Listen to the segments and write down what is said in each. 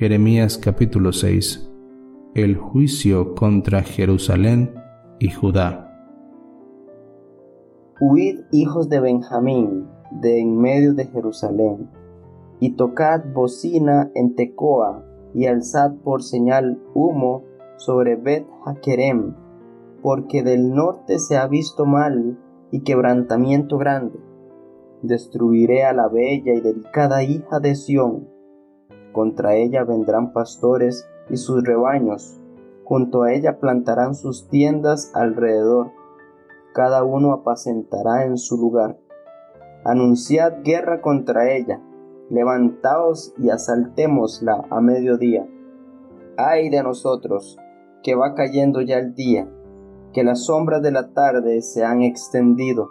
Jeremías capítulo 6 El juicio contra Jerusalén y Judá. Huid hijos de Benjamín de en medio de Jerusalén, y tocad bocina en Tecoa, y alzad por señal humo sobre Bet Hakerem, porque del norte se ha visto mal y quebrantamiento grande. Destruiré a la bella y delicada hija de Sión contra ella vendrán pastores y sus rebaños, junto a ella plantarán sus tiendas alrededor, cada uno apacentará en su lugar. Anunciad guerra contra ella, levantaos y asaltémosla a mediodía. Ay de nosotros, que va cayendo ya el día, que las sombras de la tarde se han extendido.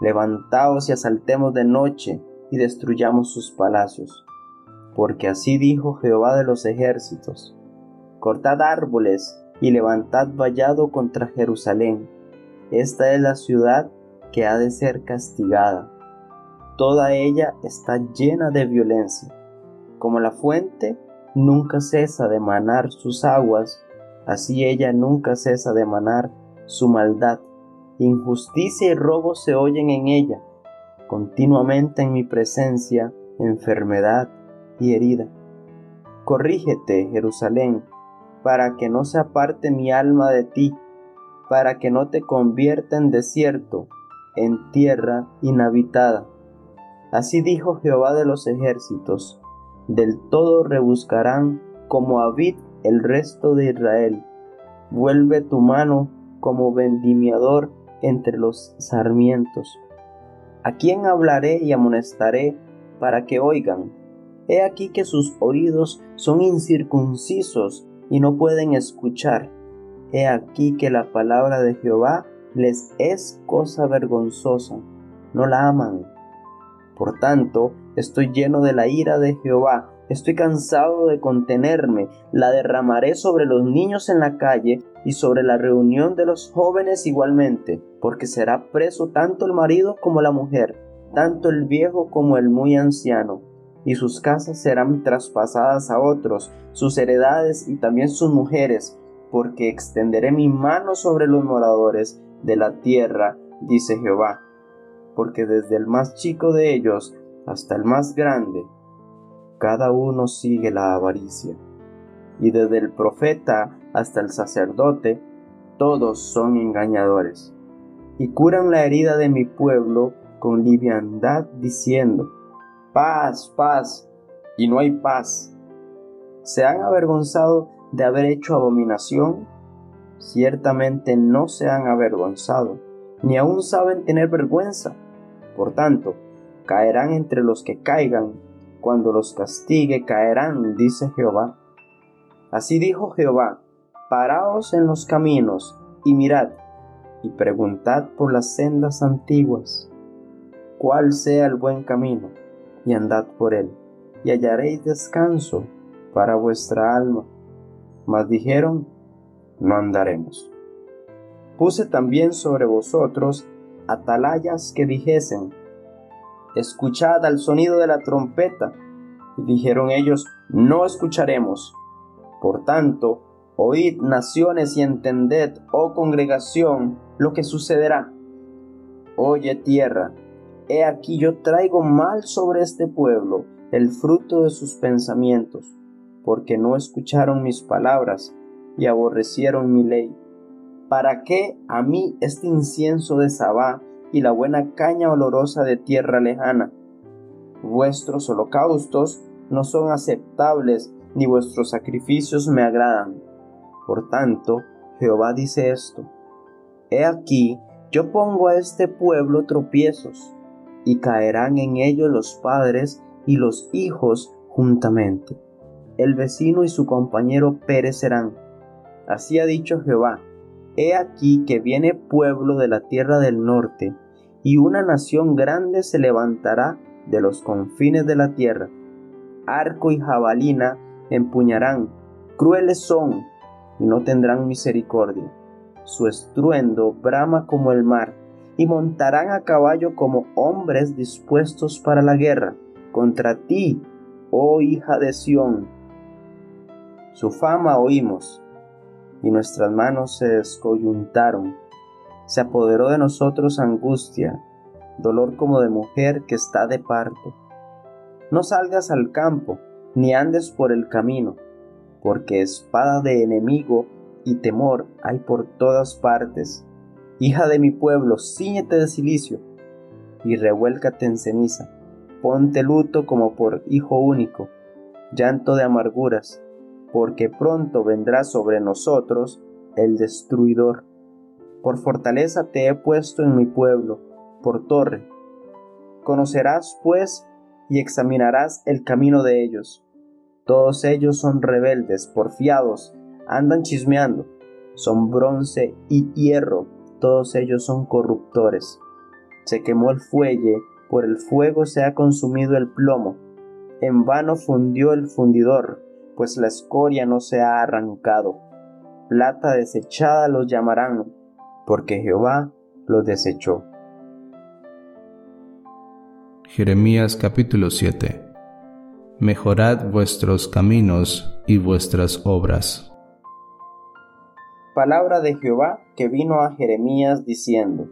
Levantaos y asaltemos de noche y destruyamos sus palacios porque así dijo Jehová de los ejércitos, cortad árboles y levantad vallado contra Jerusalén. Esta es la ciudad que ha de ser castigada. Toda ella está llena de violencia. Como la fuente nunca cesa de manar sus aguas, así ella nunca cesa de manar su maldad. Injusticia y robo se oyen en ella. Continuamente en mi presencia, enfermedad y herida. Corrígete, Jerusalén, para que no se aparte mi alma de ti, para que no te convierta en desierto, en tierra inhabitada. Así dijo Jehová de los ejércitos, del todo rebuscarán como Abid el resto de Israel. Vuelve tu mano como vendimiador entre los sarmientos. ¿A quién hablaré y amonestaré para que oigan? He aquí que sus oídos son incircuncisos y no pueden escuchar. He aquí que la palabra de Jehová les es cosa vergonzosa, no la aman. Por tanto, estoy lleno de la ira de Jehová, estoy cansado de contenerme, la derramaré sobre los niños en la calle y sobre la reunión de los jóvenes igualmente, porque será preso tanto el marido como la mujer, tanto el viejo como el muy anciano y sus casas serán traspasadas a otros, sus heredades y también sus mujeres, porque extenderé mi mano sobre los moradores de la tierra, dice Jehová, porque desde el más chico de ellos hasta el más grande, cada uno sigue la avaricia, y desde el profeta hasta el sacerdote, todos son engañadores, y curan la herida de mi pueblo con liviandad diciendo, paz, paz, y no hay paz. ¿Se han avergonzado de haber hecho abominación? Ciertamente no se han avergonzado, ni aún saben tener vergüenza. Por tanto, caerán entre los que caigan, cuando los castigue caerán, dice Jehová. Así dijo Jehová, paraos en los caminos y mirad, y preguntad por las sendas antiguas, cuál sea el buen camino y andad por él, y hallaréis descanso para vuestra alma. Mas dijeron, no andaremos. Puse también sobre vosotros atalayas que dijesen, escuchad al sonido de la trompeta. Y dijeron ellos, no escucharemos. Por tanto, oíd naciones y entended, oh congregación, lo que sucederá. Oye tierra, He aquí yo traigo mal sobre este pueblo, el fruto de sus pensamientos, porque no escucharon mis palabras y aborrecieron mi ley. ¿Para qué a mí este incienso de Sabá y la buena caña olorosa de tierra lejana? Vuestros holocaustos no son aceptables, ni vuestros sacrificios me agradan. Por tanto, Jehová dice esto, He aquí, yo pongo a este pueblo tropiezos, y caerán en ellos los padres y los hijos juntamente. El vecino y su compañero perecerán. Así ha dicho Jehová. He aquí que viene pueblo de la tierra del norte, y una nación grande se levantará de los confines de la tierra. Arco y jabalina empuñarán, crueles son, y no tendrán misericordia. Su estruendo brama como el mar, y montarán a caballo como hombres dispuestos para la guerra contra ti, oh hija de Sión, Su fama oímos, y nuestras manos se descoyuntaron. Se apoderó de nosotros angustia, dolor como de mujer que está de parto. No salgas al campo, ni andes por el camino, porque espada de enemigo y temor hay por todas partes. Hija de mi pueblo, ciñete de silicio y revuélcate en ceniza. Ponte luto como por hijo único, llanto de amarguras, porque pronto vendrá sobre nosotros el destruidor. Por fortaleza te he puesto en mi pueblo, por torre. Conocerás, pues, y examinarás el camino de ellos. Todos ellos son rebeldes, porfiados, andan chismeando, son bronce y hierro, todos ellos son corruptores. Se quemó el fuelle, por el fuego se ha consumido el plomo. En vano fundió el fundidor, pues la escoria no se ha arrancado. Plata desechada los llamarán, porque Jehová los desechó. Jeremías capítulo 7 Mejorad vuestros caminos y vuestras obras. Palabra de Jehová que vino a Jeremías diciendo,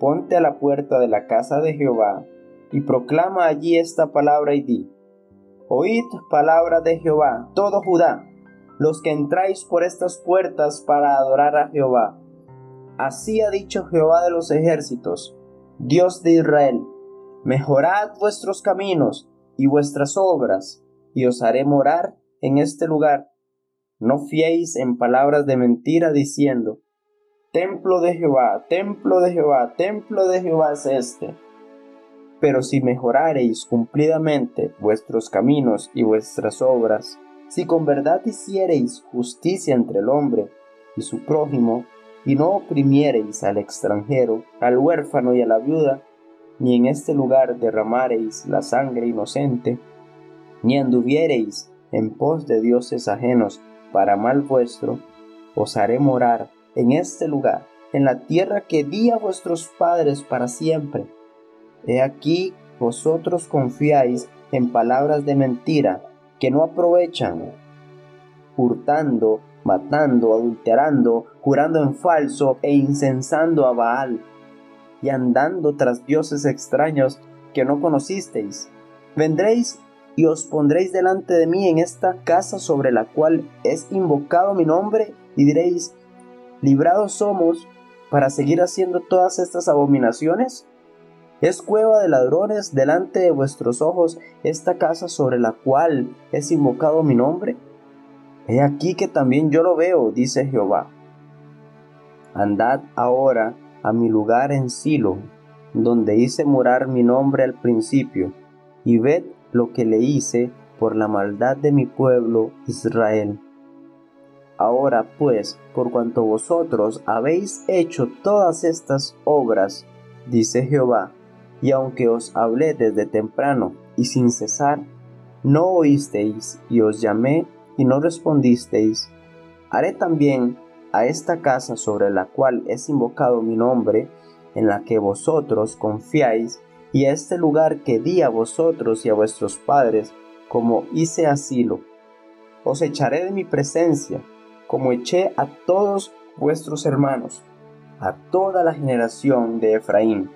Ponte a la puerta de la casa de Jehová y proclama allí esta palabra y di, Oíd palabra de Jehová, todo Judá, los que entráis por estas puertas para adorar a Jehová. Así ha dicho Jehová de los ejércitos, Dios de Israel, Mejorad vuestros caminos y vuestras obras, y os haré morar en este lugar. No fiéis en palabras de mentira diciendo, Templo de Jehová, templo de Jehová, templo de Jehová es este. Pero si mejorareis cumplidamente vuestros caminos y vuestras obras, si con verdad hiciereis justicia entre el hombre y su prójimo, y no oprimiereis al extranjero, al huérfano y a la viuda, ni en este lugar derramareis la sangre inocente, ni anduviereis en pos de dioses ajenos para mal vuestro, os haré morar en este lugar, en la tierra que di a vuestros padres para siempre. He aquí vosotros confiáis en palabras de mentira que no aprovechan, hurtando, matando, adulterando, jurando en falso e incensando a Baal y andando tras dioses extraños que no conocisteis. Vendréis y os pondréis delante de mí en esta casa sobre la cual es invocado mi nombre y diréis, librados somos para seguir haciendo todas estas abominaciones. ¿Es cueva de ladrones delante de vuestros ojos esta casa sobre la cual es invocado mi nombre? He aquí que también yo lo veo, dice Jehová. Andad ahora a mi lugar en Silo, donde hice morar mi nombre al principio, y ved lo que le hice por la maldad de mi pueblo Israel. Ahora pues, por cuanto vosotros habéis hecho todas estas obras, dice Jehová, y aunque os hablé desde temprano y sin cesar, no oísteis y os llamé y no respondisteis, haré también a esta casa sobre la cual es invocado mi nombre, en la que vosotros confiáis, y a este lugar que di a vosotros y a vuestros padres, como hice asilo. Os echaré de mi presencia, como eché a todos vuestros hermanos, a toda la generación de Efraín.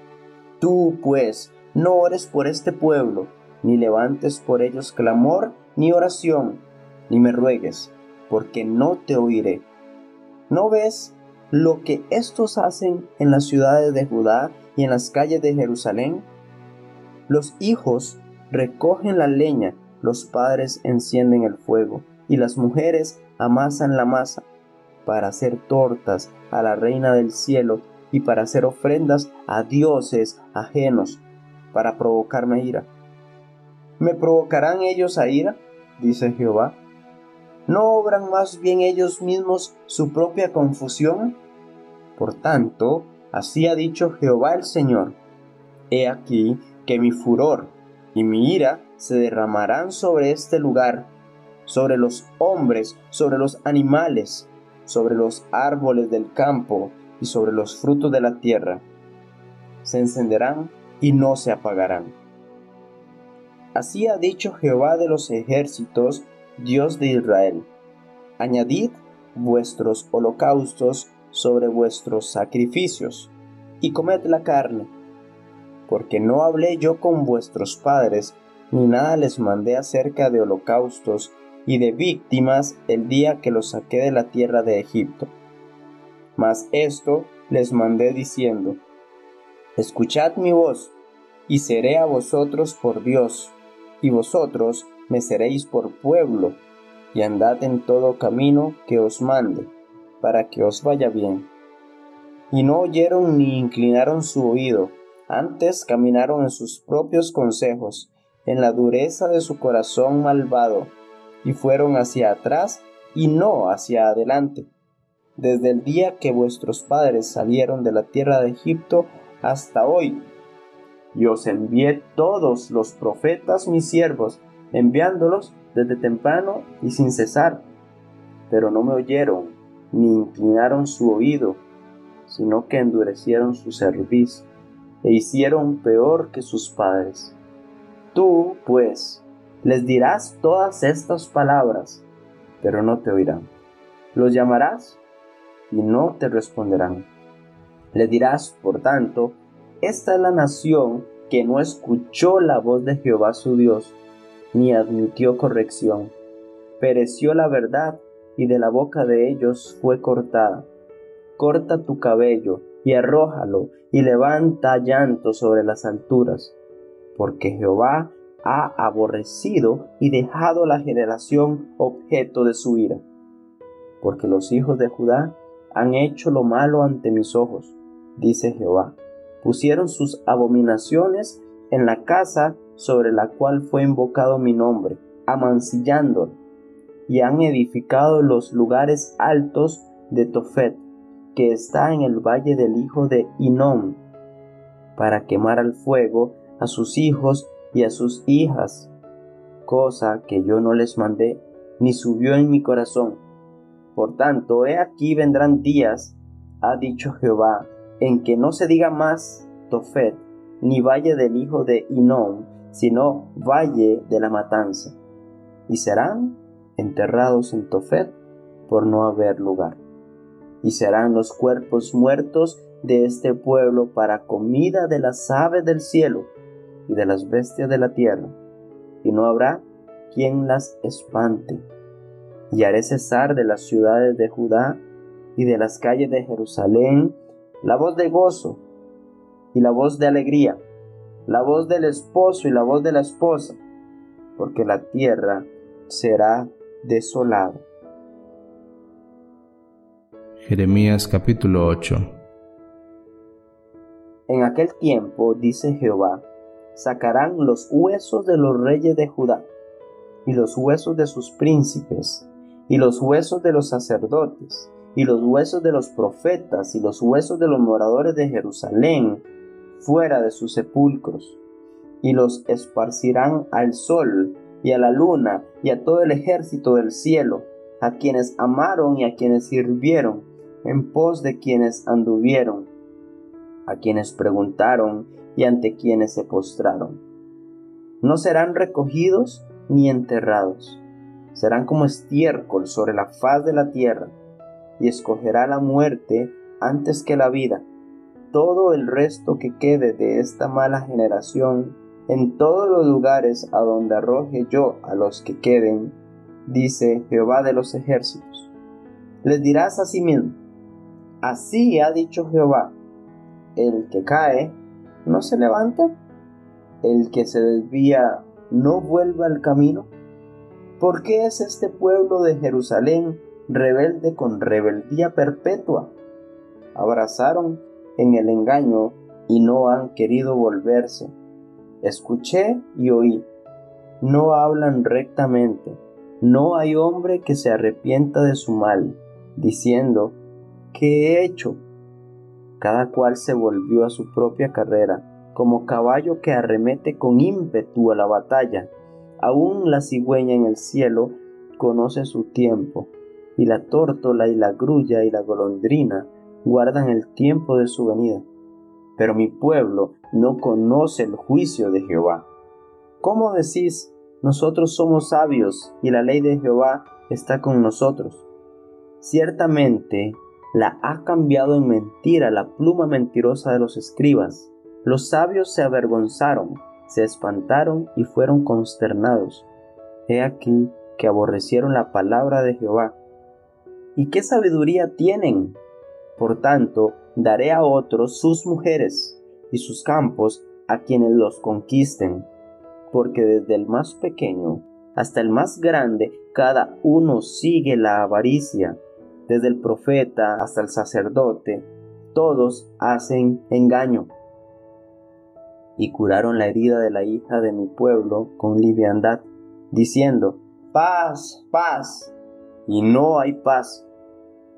Tú, pues, no ores por este pueblo, ni levantes por ellos clamor ni oración, ni me ruegues, porque no te oiré ¿No ves lo que estos hacen en las ciudades de Judá y en las calles de Jerusalén? Los hijos recogen la leña, los padres encienden el fuego y las mujeres amasan la masa para hacer tortas a la reina del cielo y para hacer ofrendas a dioses ajenos para provocarme ira. ¿Me provocarán ellos a ira? dice Jehová. ¿No obran más bien ellos mismos su propia confusión? Por tanto, así ha dicho Jehová el Señor. He aquí que mi furor y mi ira se derramarán sobre este lugar, sobre los hombres, sobre los animales, sobre los árboles del campo y sobre los frutos de la tierra. Se encenderán y no se apagarán. Así ha dicho Jehová de los ejércitos Dios de Israel. Añadid vuestros holocaustos sobre vuestros sacrificios, y comed la carne, porque no hablé yo con vuestros padres, ni nada les mandé acerca de holocaustos y de víctimas el día que los saqué de la tierra de Egipto. Mas esto les mandé diciendo, Escuchad mi voz, y seré a vosotros por Dios, y vosotros me seréis por pueblo, y andad en todo camino que os mande, para que os vaya bien. Y no oyeron ni inclinaron su oído, antes caminaron en sus propios consejos, en la dureza de su corazón malvado, y fueron hacia atrás y no hacia adelante. Desde el día que vuestros padres salieron de la tierra de Egipto hasta hoy, y os envié todos los profetas mis siervos, enviándolos desde temprano y sin cesar. Pero no me oyeron, ni inclinaron su oído, sino que endurecieron su cerviz, e hicieron peor que sus padres. Tú, pues, les dirás todas estas palabras, pero no te oirán. Los llamarás y no te responderán. Le dirás, por tanto, esta es la nación que no escuchó la voz de Jehová su Dios, ni admitió corrección. Pereció la verdad, y de la boca de ellos fue cortada. Corta tu cabello, y arrójalo, y levanta llanto sobre las alturas, porque Jehová ha aborrecido y dejado la generación objeto de su ira. Porque los hijos de Judá han hecho lo malo ante mis ojos, dice Jehová. Pusieron sus abominaciones en la casa sobre la cual fue invocado mi nombre, amancillándola, y han edificado los lugares altos de Tofet, que está en el valle del hijo de Inom, para quemar al fuego a sus hijos y a sus hijas, cosa que yo no les mandé, ni subió en mi corazón. Por tanto, he aquí vendrán días, ha dicho Jehová, en que no se diga más Tofet, ni valle del hijo de Inom, sino valle de la matanza, y serán enterrados en Tofet por no haber lugar. Y serán los cuerpos muertos de este pueblo para comida de las aves del cielo y de las bestias de la tierra, y no habrá quien las espante. Y haré cesar de las ciudades de Judá y de las calles de Jerusalén la voz de gozo y la voz de alegría, la voz del esposo y la voz de la esposa, porque la tierra será desolada. Jeremías capítulo 8 En aquel tiempo, dice Jehová, sacarán los huesos de los reyes de Judá, y los huesos de sus príncipes, y los huesos de los sacerdotes, y los huesos de los profetas, y los huesos de los moradores de Jerusalén, fuera de sus sepulcros, y los esparcirán al sol, y a la luna, y a todo el ejército del cielo, a quienes amaron y a quienes sirvieron, en pos de quienes anduvieron, a quienes preguntaron y ante quienes se postraron. No serán recogidos ni enterrados, serán como estiércol sobre la faz de la tierra, y escogerá la muerte antes que la vida. Todo el resto que quede de esta mala generación, en todos los lugares a donde arroje yo a los que queden, dice Jehová de los ejércitos. Les dirás a sí mismo, así ha dicho Jehová, el que cae no se levanta? ¿El que se desvía no vuelve al camino? ¿Por qué es este pueblo de Jerusalén rebelde con rebeldía perpetua? Abrazaron en el engaño y no han querido volverse. Escuché y oí. No hablan rectamente. No hay hombre que se arrepienta de su mal, diciendo, ¿qué he hecho? Cada cual se volvió a su propia carrera, como caballo que arremete con ímpetu a la batalla. Aún la cigüeña en el cielo conoce su tiempo, y la tórtola y la grulla y la golondrina guardan el tiempo de su venida. Pero mi pueblo no conoce el juicio de Jehová. ¿Cómo decís, nosotros somos sabios y la ley de Jehová está con nosotros. Ciertamente la ha cambiado en mentira la pluma mentirosa de los escribas. Los sabios se avergonzaron, se espantaron y fueron consternados. He aquí que aborrecieron la palabra de Jehová. ¿Y qué sabiduría tienen? Por tanto, daré a otros sus mujeres y sus campos a quienes los conquisten, porque desde el más pequeño hasta el más grande, cada uno sigue la avaricia, desde el profeta hasta el sacerdote, todos hacen engaño. Y curaron la herida de la hija de mi pueblo con liviandad, diciendo, paz, paz, y no hay paz.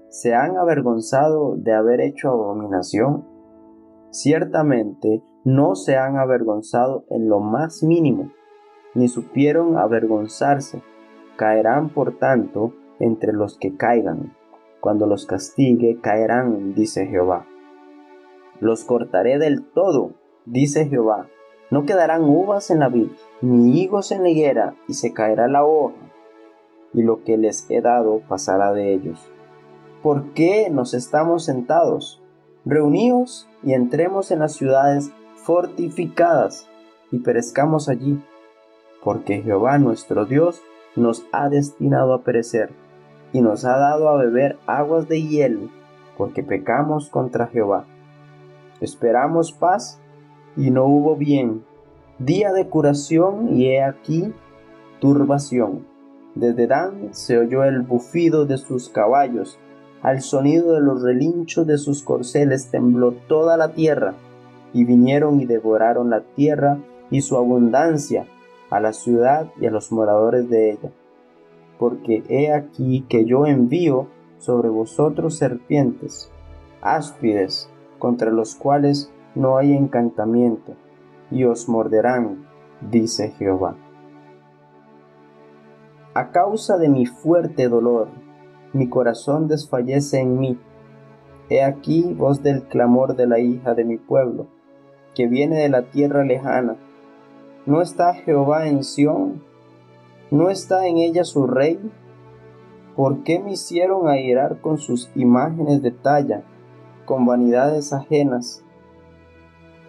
¿Se han avergonzado de haber hecho abominación? Ciertamente no se han avergonzado en lo más mínimo, ni supieron avergonzarse. Caerán, por tanto, entre los que caigan. Cuando los castigue, caerán, dice Jehová. Los cortaré del todo, dice Jehová. No quedarán uvas en la vid, ni higos en la higuera, y se caerá la hoja, y lo que les he dado pasará de ellos. ¿Por qué nos estamos sentados? Reuníos y entremos en las ciudades fortificadas, y perezcamos allí porque Jehová nuestro Dios nos ha destinado a perecer, y nos ha dado a beber aguas de hiel, porque pecamos contra Jehová. Esperamos paz, y no hubo bien, día de curación, y he aquí turbación. Desde Dan se oyó el bufido de sus caballos, al sonido de los relinchos de sus corceles tembló toda la tierra, y vinieron y devoraron la tierra y su abundancia, a la ciudad y a los moradores de ella. Porque he aquí que yo envío sobre vosotros serpientes, áspides, contra los cuales no hay encantamiento, y os morderán, dice Jehová. A causa de mi fuerte dolor, mi corazón desfallece en mí. He aquí voz del clamor de la hija de mi pueblo, que viene de la tierra lejana, ¿No está Jehová en Sión? ¿No está en ella su rey? ¿Por qué me hicieron airar con sus imágenes de talla, con vanidades ajenas?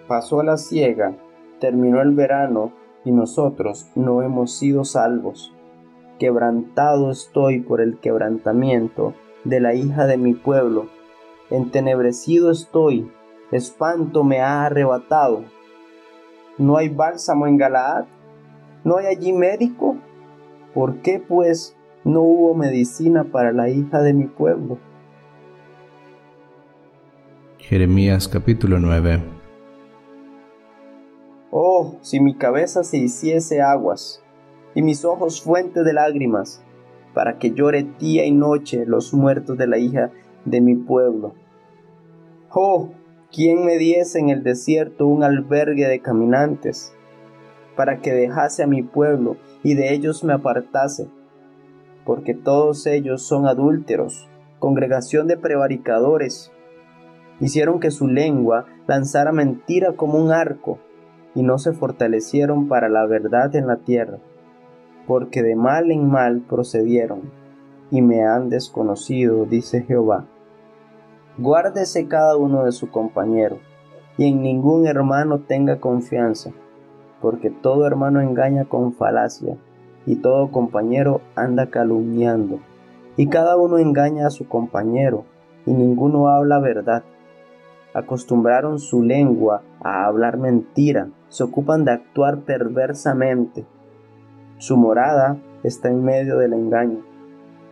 Pasó la siega, terminó el verano, y nosotros no hemos sido salvos. Quebrantado estoy por el quebrantamiento de la hija de mi pueblo. Entenebrecido estoy, espanto me ha arrebatado ¿No hay bálsamo en Galaad? ¿No hay allí médico? ¿Por qué pues no hubo medicina para la hija de mi pueblo? Jeremías capítulo 9 Oh, si mi cabeza se hiciese aguas y mis ojos fuente de lágrimas, para que llore día y noche los muertos de la hija de mi pueblo. Oh, ¿Quién me diese en el desierto un albergue de caminantes, para que dejase a mi pueblo y de ellos me apartase? Porque todos ellos son adúlteros, congregación de prevaricadores. Hicieron que su lengua lanzara mentira como un arco, y no se fortalecieron para la verdad en la tierra, porque de mal en mal procedieron, y me han desconocido, dice Jehová. Guárdese cada uno de su compañero, y en ningún hermano tenga confianza, porque todo hermano engaña con falacia, y todo compañero anda calumniando, y cada uno engaña a su compañero, y ninguno habla verdad. Acostumbraron su lengua a hablar mentira, se ocupan de actuar perversamente. Su morada está en medio del engaño.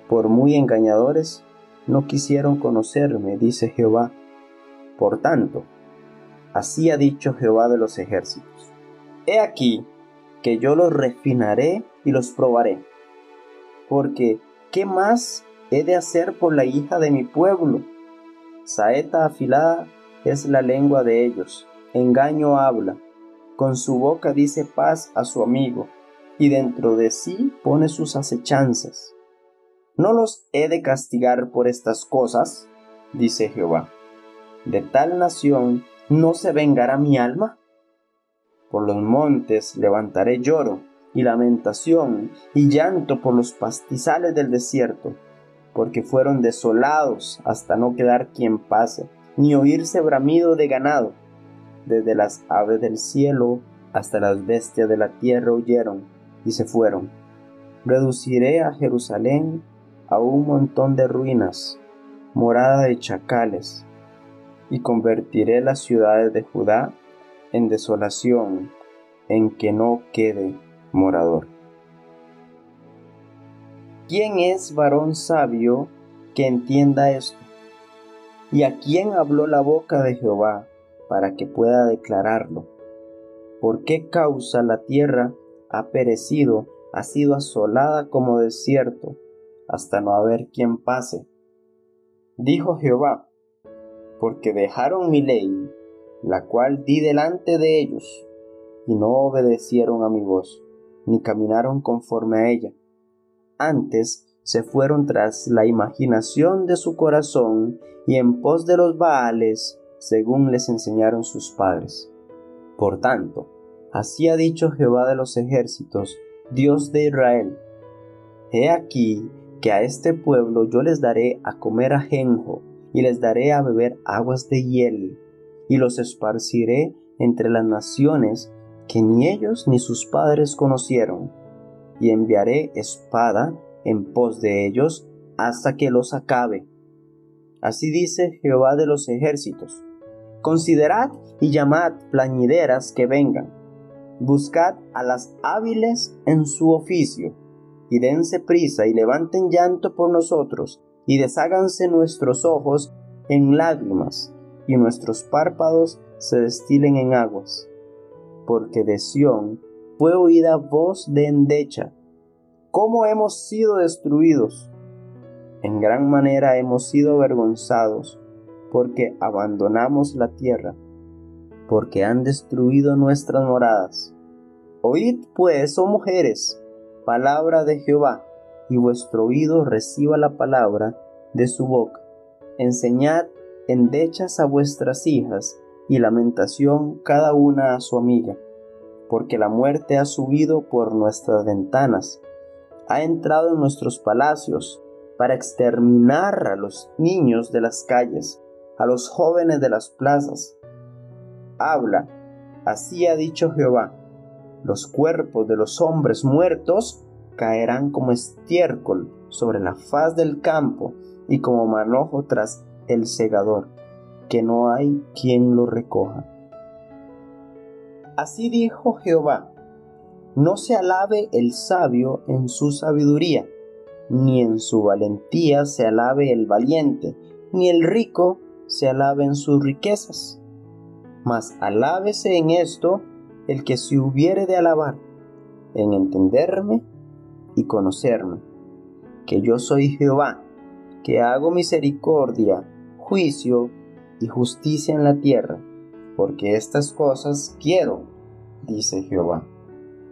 Por muy engañadores, no quisieron conocerme, dice Jehová. Por tanto, así ha dicho Jehová de los ejércitos. He aquí que yo los refinaré y los probaré. Porque, ¿qué más he de hacer por la hija de mi pueblo? Saeta afilada es la lengua de ellos, engaño habla, con su boca dice paz a su amigo, y dentro de sí pone sus acechanzas. ¿No los he de castigar por estas cosas? dice Jehová. ¿De tal nación no se vengará mi alma? Por los montes levantaré lloro, y lamentación y llanto por los pastizales del desierto, porque fueron desolados hasta no quedar quien pase, ni oírse bramido de ganado. Desde las aves del cielo hasta las bestias de la tierra huyeron y se fueron. Reduciré a Jerusalén a un montón de ruinas, morada de chacales, y convertiré las ciudades de Judá en desolación, en que no quede morador. ¿Quién es varón sabio que entienda esto? ¿Y a quién habló la boca de Jehová para que pueda declararlo? ¿Por qué causa la tierra ha perecido, ha sido asolada como desierto, hasta no haber quien pase? Dijo Jehová, porque dejaron mi ley, la cual di delante de ellos, y no obedecieron a mi voz, ni caminaron conforme a ella. Antes se fueron tras la imaginación de su corazón y en pos de los Baales, según les enseñaron sus padres. Por tanto, así ha dicho Jehová de los ejércitos, Dios de Israel, He aquí que a este pueblo yo les daré a comer ajenjo, y les daré a beber aguas de hiel, y los esparciré entre las naciones que ni ellos ni sus padres conocieron, y enviaré espada en pos de ellos hasta que los acabe. Así dice Jehová de los ejércitos. Considerad y llamad plañideras que vengan. Buscad a las hábiles en su oficio, y dense prisa y levanten llanto por nosotros, y desháganse nuestros ojos en lágrimas, y nuestros párpados se destilen en aguas. Porque de Sión fue oída voz de endecha. ¿Cómo hemos sido destruidos? En gran manera hemos sido avergonzados, porque abandonamos la tierra, porque han destruido nuestras moradas. Oíd pues, oh mujeres, palabra de Jehová, y vuestro oído reciba la palabra de su boca. Enseñad endechas a vuestras hijas, y lamentación cada una a su amiga, porque la muerte ha subido por nuestras ventanas, ha entrado en nuestros palacios, para exterminar a los niños de las calles, a los jóvenes de las plazas. Habla, así ha dicho Jehová, los cuerpos de los hombres muertos caerán como estiércol sobre la faz del campo y como manojo tras el segador, que no hay quien lo recoja. Así dijo Jehová, no se alabe el sabio en su sabiduría, ni en su valentía se alabe el valiente, ni el rico se alabe en sus riquezas. Mas alábese en esto el que se hubiere de alabar, en entenderme y conocerme, que yo soy Jehová, que hago misericordia, juicio y justicia en la tierra, porque estas cosas quiero, dice Jehová.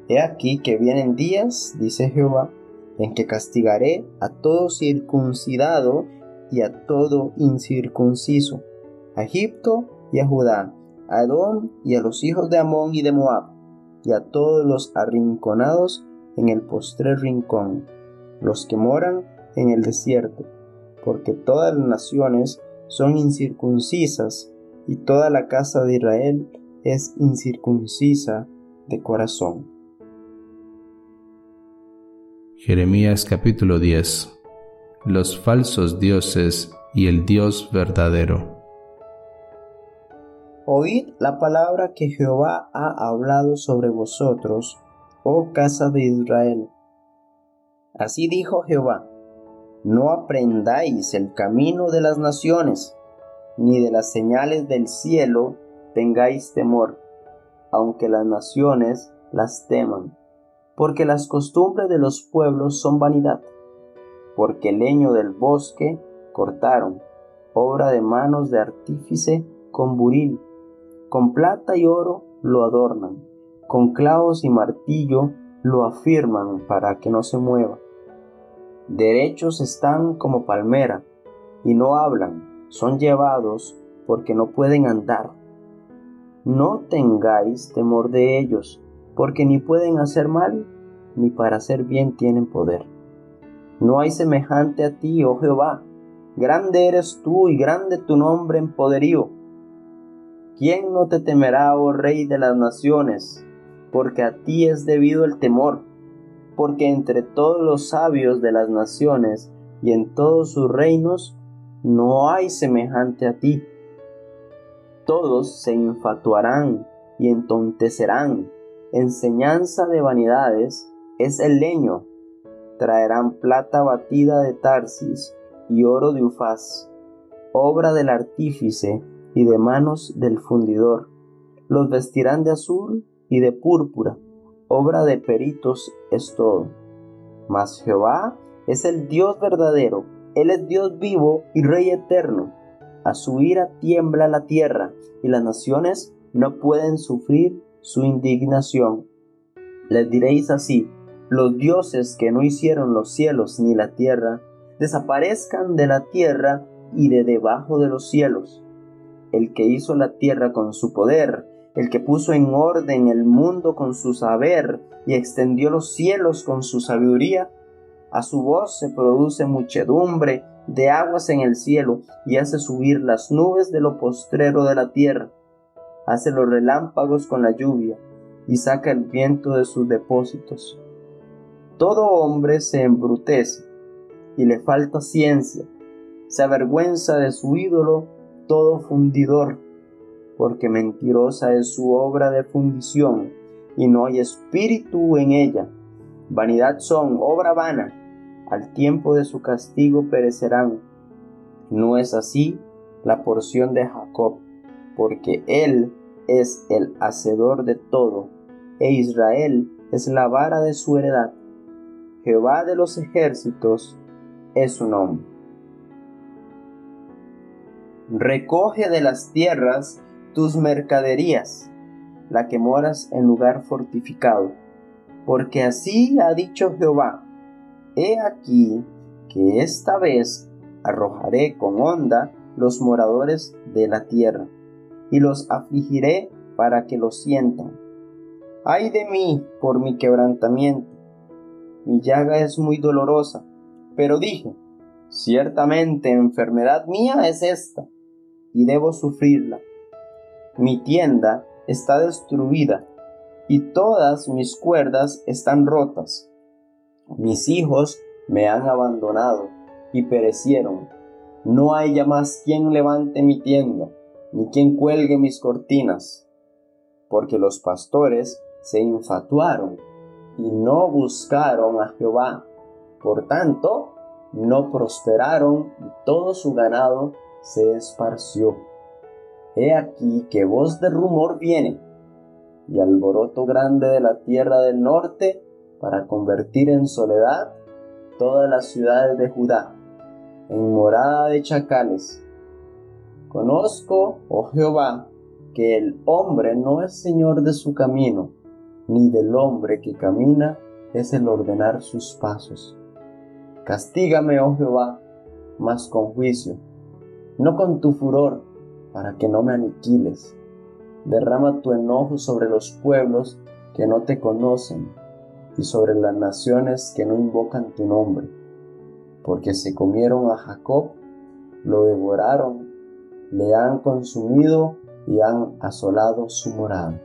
He aquí que vienen días, dice Jehová, en que castigaré a todo circuncidado y a todo incircunciso, a Egipto y a Judá, a Edom y a los hijos de Amón y de Moab, y a todos los arrinconados en el postrer rincón, los que moran en el desierto, porque todas las naciones son incircuncisas y toda la casa de Israel es incircuncisa de corazón. Jeremías capítulo 10 Los falsos dioses y el Dios verdadero. Oíd la palabra que Jehová ha hablado sobre vosotros, oh casa de Israel. Así dijo Jehová, no aprendáis el camino de las naciones, ni de las señales del cielo tengáis temor, aunque las naciones las teman, porque las costumbres de los pueblos son vanidad, porque el leño del bosque cortaron, obra de manos de artífice con buril, con plata y oro lo adornan, con clavos y martillo lo afirman para que no se mueva derechos están como palmera, y no hablan, son llevados porque no pueden andar. No tengáis temor de ellos, porque ni pueden hacer mal, ni para hacer bien tienen poder. No hay semejante a ti, oh Jehová. Grande eres tú y grande tu nombre en poderío. ¿Quién no te temerá, oh Rey de las naciones? Porque a ti es debido el temor, porque entre todos los sabios de las naciones y en todos sus reinos no hay semejante a ti. Todos se infatuarán y entontecerán. Enseñanza de vanidades es el leño. Traerán plata batida de Tarsis y oro de Ufaz, obra del artífice y de manos del fundidor. Los vestirán de azul y de púrpura, obra de peritos es todo. Mas Jehová es el Dios verdadero, Él es Dios vivo y Rey eterno. A su ira tiembla la tierra y las naciones no pueden sufrir su indignación. Les diréis así, los dioses que no hicieron los cielos ni la tierra, desaparezcan de la tierra y de debajo de los cielos. El que hizo la tierra con su poder, el que puso en orden el mundo con su saber y extendió los cielos con su sabiduría, a su voz se produce muchedumbre de aguas en el cielo y hace subir las nubes de lo postrero de la tierra. Hace los relámpagos con la lluvia y saca el viento de sus depósitos. Todo hombre se embrutece y le falta ciencia. Se avergüenza de su ídolo todo fundidor, porque mentirosa es su obra de fundición y no hay espíritu en ella. Vanidad son, obra vana al tiempo de su castigo perecerán. No es así la porción de Jacob, porque él es el hacedor de todo, e Israel es la vara de su heredad. Jehová de los ejércitos es su nombre. Recoge de las tierras tus mercaderías, la que moras en lugar fortificado, porque así ha dicho Jehová, He aquí que esta vez arrojaré con onda los moradores de la tierra, y los afligiré para que lo sientan. Ay de mí por mi quebrantamiento, mi llaga es muy dolorosa, pero dije, ciertamente enfermedad mía es esta, y debo sufrirla. Mi tienda está destruida, y todas mis cuerdas están rotas mis hijos me han abandonado y perecieron. No hay ya más quien levante mi tienda, ni quien cuelgue mis cortinas, porque los pastores se infatuaron y no buscaron a Jehová. Por tanto, no prosperaron y todo su ganado se esparció. He aquí que voz de rumor viene, y alboroto grande de la tierra del norte para convertir en soledad todas las ciudades de Judá, en morada de chacales. Conozco, oh Jehová, que el hombre no es señor de su camino, ni del hombre que camina es el ordenar sus pasos. Castígame, oh Jehová, mas con juicio, no con tu furor, para que no me aniquiles. Derrama tu enojo sobre los pueblos que no te conocen y sobre las naciones que no invocan tu nombre, porque se comieron a Jacob, lo devoraron, le han consumido y han asolado su morada.